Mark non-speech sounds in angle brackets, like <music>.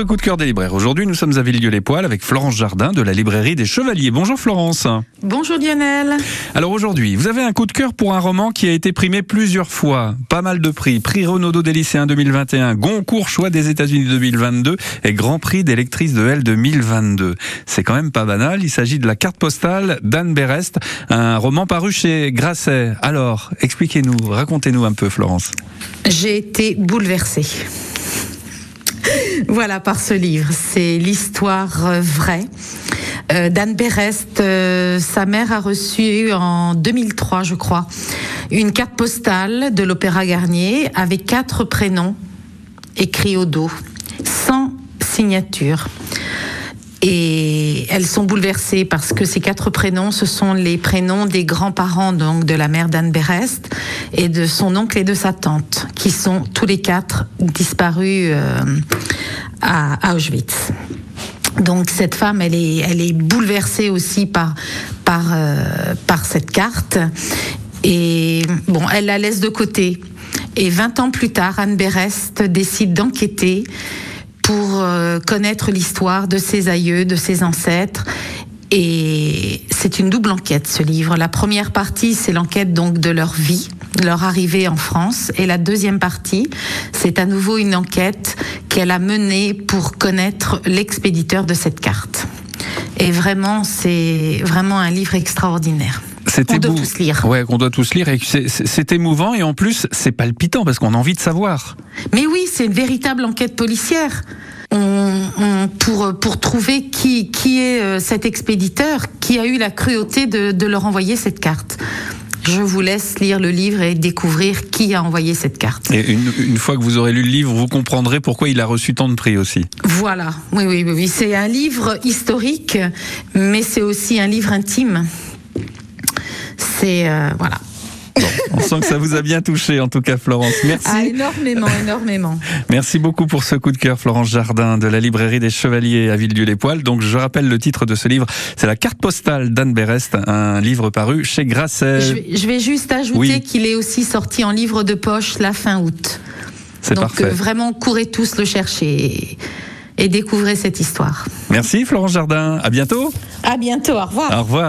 Votre coup de cœur des libraires. Aujourd'hui, nous sommes à Villedieu-les-Poils avec Florence Jardin de la librairie des Chevaliers. Bonjour Florence. Bonjour Lionel. Alors aujourd'hui, vous avez un coup de cœur pour un roman qui a été primé plusieurs fois. Pas mal de prix. Prix Renaudot des lycéens 2021, Goncourt Choix des États-Unis 2022 et Grand Prix des lectrices de L 2022. C'est quand même pas banal. Il s'agit de la carte postale d'Anne Berest, un roman paru chez Grasset. Alors, expliquez-nous, racontez-nous un peu Florence. J'ai été bouleversée. Voilà, par ce livre. C'est l'histoire euh, vraie. Euh, d'Anne Berest, euh, sa mère a reçu en 2003, je crois, une carte postale de l'Opéra Garnier avec quatre prénoms écrits au dos, sans signature. Et elles sont bouleversées parce que ces quatre prénoms, ce sont les prénoms des grands-parents donc de la mère d'Anne Berest et de son oncle et de sa tante, qui sont tous les quatre disparus euh, à Auschwitz. Donc cette femme, elle est, elle est bouleversée aussi par, par, euh, par cette carte. Et bon, elle la laisse de côté. Et 20 ans plus tard, Anne Berest décide d'enquêter pour euh, connaître l'histoire de ses aïeux, de ses ancêtres. Et c'est une double enquête, ce livre. La première partie, c'est l'enquête donc de leur vie, leur arrivée en France. Et la deuxième partie, c'est à nouveau une enquête qu'elle a menée pour connaître l'expéditeur de cette carte. Et vraiment, c'est vraiment un livre extraordinaire. On doit tous lire. Ouais, qu'on doit tous lire. Et c'est émouvant et en plus, c'est palpitant parce qu'on a envie de savoir. Mais oui, c'est une véritable enquête policière. On, pour, pour trouver qui, qui est euh, cet expéditeur qui a eu la cruauté de, de leur envoyer cette carte. Je vous laisse lire le livre et découvrir qui a envoyé cette carte. Et une, une, fois que vous aurez lu le livre, vous comprendrez pourquoi il a reçu tant de prix aussi. Voilà, oui, oui, oui. oui. C'est un livre historique, mais c'est aussi un livre intime. C'est euh, voilà. <laughs> on sent que ça vous a bien touché, en tout cas, Florence. Merci. Ah, énormément, énormément. Merci beaucoup pour ce coup de cœur, Florence Jardin, de la librairie des Chevaliers à Villedieu-les-Poils. Donc, je rappelle le titre de ce livre. C'est La carte postale d'Anne Berest, un livre paru chez Grasset. Je vais, juste ajouter qu'il est aussi sorti en livre de poche la fin août. C'est parfait. Donc, vraiment, courez tous le chercher et découvrez cette histoire. Merci, Florence Jardin. À bientôt. À bientôt. Au revoir. Au revoir.